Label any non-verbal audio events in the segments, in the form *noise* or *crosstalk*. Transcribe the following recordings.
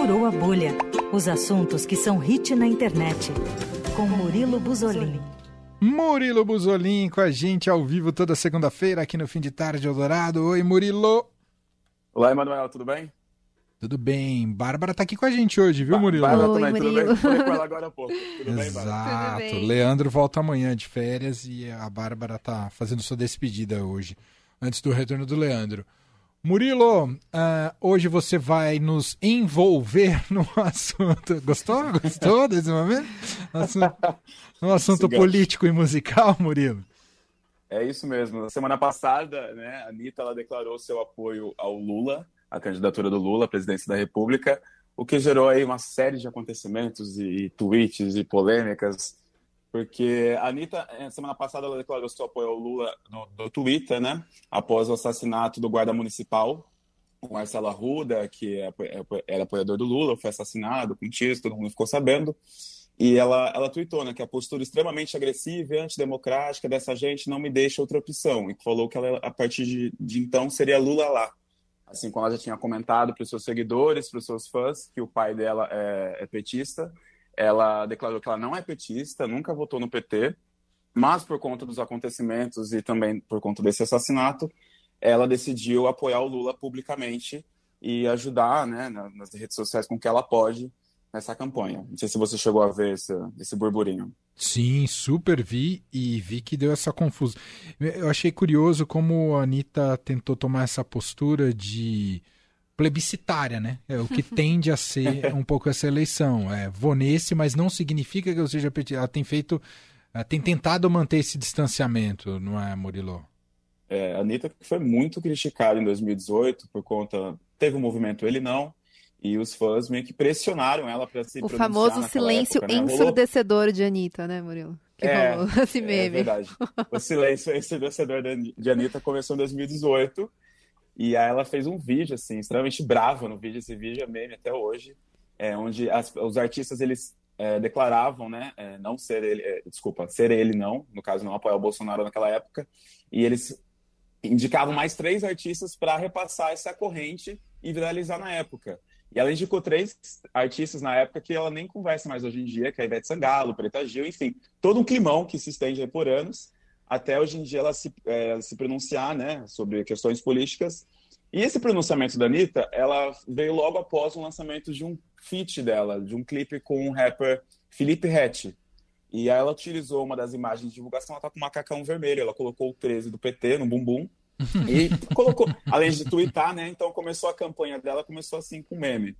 Furou a Bolha. Os assuntos que são hit na internet. Com Murilo Buzolin. Murilo Buzolin com a gente ao vivo toda segunda-feira aqui no Fim de Tarde Eldorado. Oi, Murilo. Olá, Emanuel, tudo bem? Tudo bem. Bárbara tá aqui com a gente hoje, viu, Murilo? Bárbara Oi, também, tudo Murilo. bem? Falei com ela agora há pouco. Tudo bem, Bárbara? Exato. Tudo bem. Leandro volta amanhã de férias e a Bárbara tá fazendo sua despedida hoje, antes do retorno do Leandro. Murilo, ah, hoje você vai nos envolver *laughs* no assunto. Gostou? Gostou *laughs* desse momento? Assunto, no assunto Esse gancho. político e musical, Murilo. É isso mesmo. Na semana passada, né, a Anitta ela declarou seu apoio ao Lula, à candidatura do Lula à presidência da República, o que gerou aí uma série de acontecimentos e, e tweets e polêmicas, porque a Anitta, eh, semana passada, ela declarou seu apoio ao Lula no, no Twitter, né, após o assassinato do guarda municipal, o Marcelo Arruda, que é é era apoiador do Lula, foi assassinado com tiros, todo mundo ficou sabendo. E ela, ela tweetou né, que a postura extremamente agressiva e antidemocrática dessa gente não me deixa outra opção. E falou que ela, a partir de, de então, seria Lula lá. Assim como ela já tinha comentado para os seus seguidores, para os seus fãs, que o pai dela é, é petista. Ela declarou que ela não é petista, nunca votou no PT, mas por conta dos acontecimentos e também por conta desse assassinato, ela decidiu apoiar o Lula publicamente e ajudar né, na- nas redes sociais com que ela pode nessa campanha. Não sei se você chegou a ver esse, esse burburinho. Sim, super vi e vi que deu essa confusão. Eu achei curioso como a Anitta tentou tomar essa postura de plebiscitária, né? É o que tende a ser *laughs* um pouco essa eleição. É, vou nesse, mas não significa que eu seja petista. Ela tem feito, ela tem tentado manter esse distanciamento, não é, Murilo? É, a Anitta foi muito criticada em 2018 por conta. Teve o movimento Ele Não, e os fãs meio que pressionaram ela para se O famoso silêncio época, né? Ensurdecedor de Anitta, né, Murilo? Que É, rolou *laughs* esse É meme. verdade. O silêncio *laughs* ensurdecedor de de Anitta começou em 2018. E aí ela fez um vídeo, assim, extremamente brava no vídeo. Esse vídeo é meme até hoje. É, onde as- os artistas, eles é, declaravam, né, é, não ser ele, é, desculpa, ser ele não, no caso não apoiar o Bolsonaro naquela época. E eles indicavam mais três artistas para repassar essa corrente e viralizar na época. E ela indicou três artistas na época que ela nem conversa mais hoje em dia, que é a Ivete Sangalo, Preta Gil, enfim, todo um climão que se estende aí por anos, até hoje em dia ela se, eh, se pronunciar né, sobre questões políticas. E esse pronunciamento da Anitta, ela veio logo após o lançamento de um feat dela, de um clipe com o rapper Felipe Rett. E aí ela utilizou uma das imagens de divulgação, ela tá com um macacão vermelho, ela colocou o 13 do PT no bumbum, *laughs* e colocou, além de twittar, né? Então começou a campanha dela, começou assim com meme.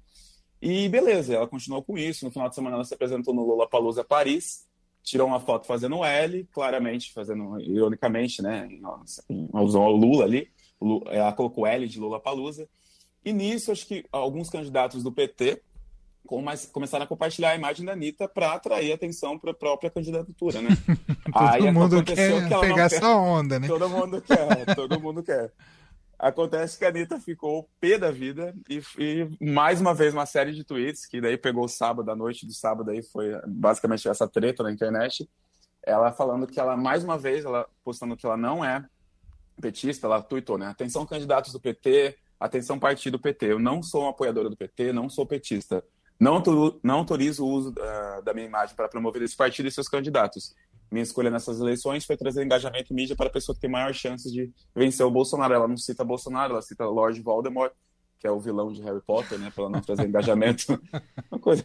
E beleza, ela continuou com isso. No final de semana ela se apresentou no Lollapalooza Paris, tirou uma foto fazendo um L, claramente, fazendo ironicamente, né? Alusão ao Lula ali. O Ela colocou L de Lollapalooza. E nisso, acho que alguns candidatos do PT começaram a compartilhar a imagem da Anitta para atrair atenção para a própria candidatura, né? *laughs* Todo mundo aconteceu quer que não pegar essa onda, né? Todo mundo quer, todo mundo quer. Acontece que a Anitta ficou pé da vida e, e mais uma vez uma série de tweets, que daí pegou o sábado, a noite do sábado aí foi basicamente essa treta na internet. Ela falando que ela, mais uma vez, ela postando que ela não é petista, ela tweetou, né? Atenção candidatos do PT, atenção partido PT. Eu não sou uma apoiadora do PT, não sou petista. Não, não autorizo o uso ah, da minha imagem para promover esse partido e seus candidatos. Minha escolha nessas eleições foi trazer engajamento e mídia para a pessoa que tem maior chances de vencer o Bolsonaro. Ela não cita Bolsonaro, ela cita Lord Voldemort, que é o vilão de Harry Potter, né? Para não trazer engajamento. *laughs* Uma coisa.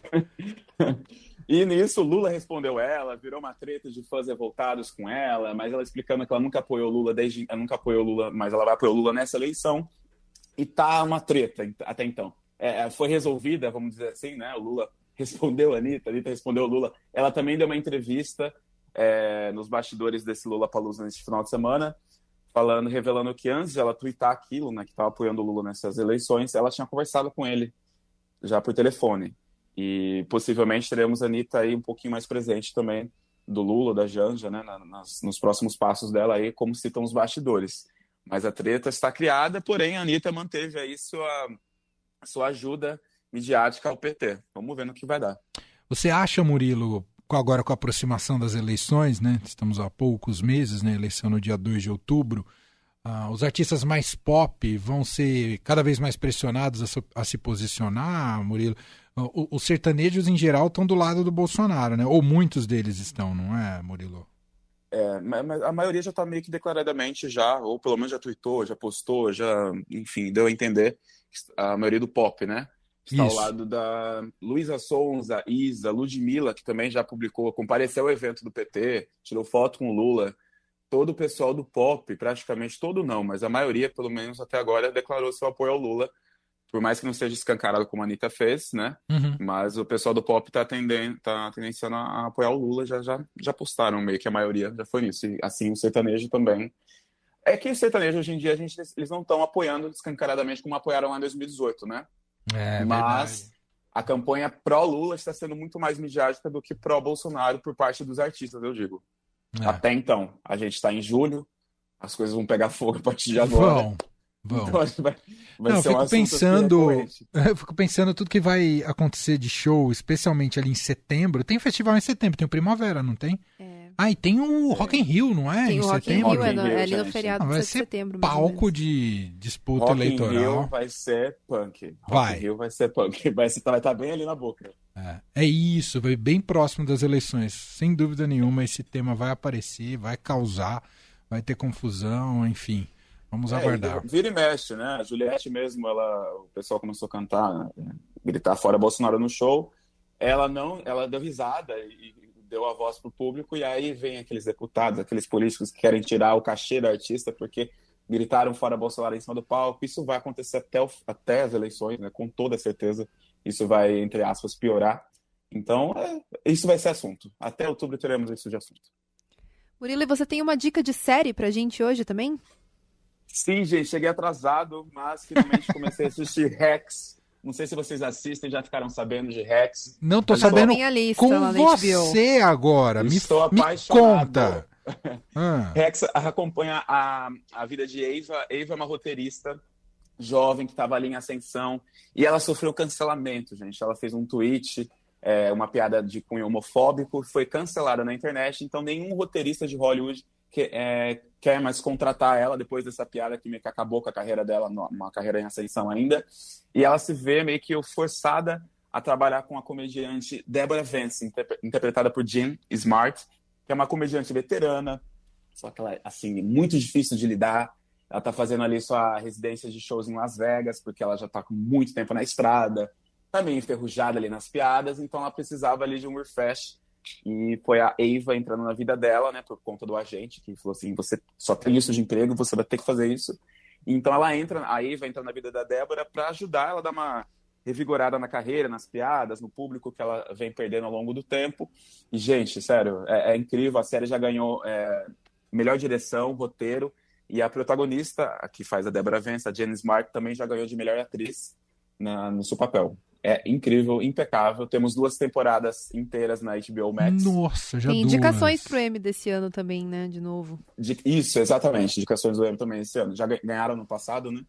E nisso, Lula respondeu ela, virou uma treta de fãs revoltados com ela, mas ela explicando que ela nunca apoiou Lula desde. Ela nunca apoiou Lula, mas ela vai apoiar Lula nessa eleição. E tá uma treta até então. É, foi resolvida, vamos dizer assim, né? O Lula *laughs* respondeu a Anitta, a Anitta respondeu o Lula. Ela também deu uma entrevista é, nos bastidores desse Lula Palusa nesse final de semana, falando, revelando que antes de ela twittar aquilo, né, que estava apoiando o Lula nessas eleições, ela tinha conversado com ele já por telefone. E possivelmente teremos a Anitta aí um pouquinho mais presente também do Lula, da Janja, né, na- nas- nos próximos passos dela aí, como citam os bastidores. Mas a treta está criada, porém a Anitta manteve aí sua, sua ajuda midiática ao PT. Vamos ver no que vai dar. Você acha, Murilo, agora com a aproximação das eleições, né? Estamos há poucos meses, né? Eleição no dia 2 de outubro. ah, os artistas mais pop vão ser cada vez mais pressionados a, a se posicionar, Murilo? o- os sertanejos em geral estão do lado do Bolsonaro, né? Ou muitos deles estão, não é, Murilo? É, ma- mas a maioria já tá meio que declaradamente já, ou pelo menos já tweetou, já postou, já, enfim, deu a entender. A maioria do pop, né? Está Isso. ao lado da Luísa Sonza, Isa, Ludmilla, que também já publicou, compareceu ao evento do PT, tirou foto com o Lula. Todo o pessoal do pop, praticamente todo não, mas a maioria, pelo menos até agora, declarou seu apoio ao Lula. Por mais que não seja escancarado como a Anitta fez, né? Uhum. Mas o pessoal do pop tá, tendendo, tá tendenciando a apoiar o Lula, já, já, já postaram meio que a maioria já foi nisso. E assim o sertanejo também. É que o sertanejo hoje em dia a gente, eles não estão apoiando descancaradamente como apoiaram lá em 2018, né? É, Mas verdade. a campanha pró-Lula está sendo muito mais midiática do que pró-Bolsonaro por parte dos artistas, eu digo. É. Até então, a gente está em julho, as coisas vão pegar fogo a partir de agora. Vão, vão. Então, acho que vai, vai Não, eu ser um fico assunto assim, pensando, *laughs* eu fico pensando tudo que vai acontecer de show, especialmente ali em setembro. Tem festival em setembro, tem o Primavera, não tem? É. Ah, e tem o Rock in Rio, não é? Tem em o Rock in setembro. Rio, é, Rock in no- Rio, é ali no feriado Ah, de vai 7 de ser setembro. Palco de disputa Rock in eleitoral. Rio vai ser punk. Rock Vai. in Rio vai ser punk. *laughs* Vai, ser, vai estar bem ali na boca. É, é isso, vai bem próximo das eleições. Sem dúvida nenhuma, esse tema vai aparecer, vai causar, vai ter confusão, enfim. Vamos É, aguardar. vira e mexe, né? A Juliette mesmo, ela, o pessoal começou a cantar, né? gritar fora Bolsonaro no show. Ela não, ela deu risada e deu a voz pro público e aí vem aqueles deputados, aqueles políticos que querem tirar o cachê da artista porque gritaram fora Bolsonaro em cima do palco. Isso vai acontecer até, o- até as eleições, né? Com toda certeza, isso vai entre aspas piorar. Então, é, isso vai ser assunto. Até outubro teremos isso de assunto. Murilo, você tem uma dica de série pra gente hoje também? Sim, gente, cheguei atrasado, mas finalmente comecei a assistir Rex. Não sei se vocês assistem, já ficaram sabendo de Rex. Não tô sabendo minha lista com você agora. Me, Estou me apaixonado. conta. *laughs* Ah, Rex acompanha a, a vida de Eva. Eva é uma roteirista jovem que estava ali em ascensão e ela sofreu cancelamento, gente. Ela fez um tweet, é, uma piada de cunho homofóbico, foi cancelada na internet. Então, nenhum roteirista de Hollywood que, é, quer mais contratar ela depois dessa piada que meio que acabou com a carreira dela, uma carreira em ascensão ainda. E ela se vê meio que forçada a trabalhar com a comediante Deborah Vance, interpre- interpretada por Jean Smart, que é uma comediante veterana, só que ela assim, muito difícil de lidar. Ela tá fazendo ali sua residência de shows em Las Vegas, porque ela já tá com muito tempo na estrada, tá meio enferrujada ali nas piadas, então ela precisava ali de um refresh. E foi a Eva entrando na vida dela, né, por conta do agente, que falou assim: você só tem isso de emprego, você vai ter que fazer isso. Então ela entra, a Eva entra na vida da Débora para ajudar ela a dar uma revigorada na carreira, nas piadas, no público que ela vem perdendo ao longo do tempo. E, gente, sério, é, é incrível. A série já ganhou é, melhor direção, roteiro. E a protagonista, a que faz a Deborah Vance, a Jenny Smart, também já ganhou de melhor atriz na- no seu papel. É incrível, impecável. Temos duas temporadas inteiras na HBO Max. nossa, já Tem duas. indicações pro M desse ano também, né? De novo. De- Isso, exatamente. Indicações do M também esse ano. Já ga- ganharam no passado, né?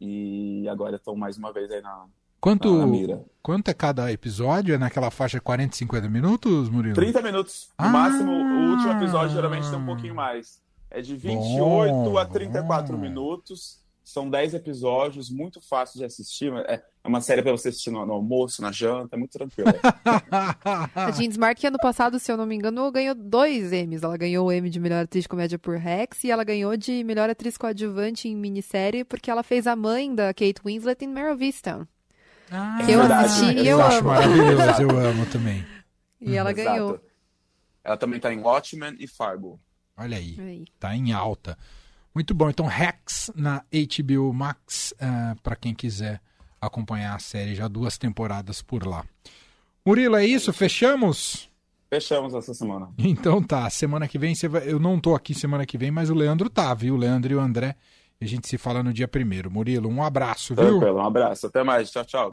E agora estão mais uma vez aí na, Quanto, na mira. quanto é cada episódio? É naquela faixa 40, 50 minutos, Murilo? 30 minutos. No Ah! máximo, o último episódio geralmente tem um pouquinho mais. É de 28 a 34 bom. minutos. São 10 episódios, muito fácil de assistir. É é uma série para você assistir no, no almoço, na janta, é muito tranquilo. *laughs* A Jean Smart, que ano passado, se eu não me engano, ganhou dois Emmys. Ela ganhou o Emmy de melhor atriz de comédia por Rex e ela ganhou de melhor atriz coadjuvante em minissérie porque ela fez a mãe da Kate Winslet em of Easttown. Ah, Que eu verdade, assisti e eu eu acho amo. maravilhoso, Exato. eu amo também. E ela Exato. ganhou. Ela também tá em Watchmen e Fargo. Olha aí, Aí. tá em alta. Muito bom. Então, Rex na HBO Max, para quem quiser acompanhar a série, já duas temporadas por lá. Murilo, é isso? Fechamos? Fechamos essa semana. *laughs* Então tá, semana que vem você vai... Eu não tô aqui semana que vem, mas o Leandro tá, viu? O Leandro e o André. A gente se fala no dia primeiro. Murilo, um abraço, viu? Tranquilo, um abraço. Até mais. Tchau, tchau.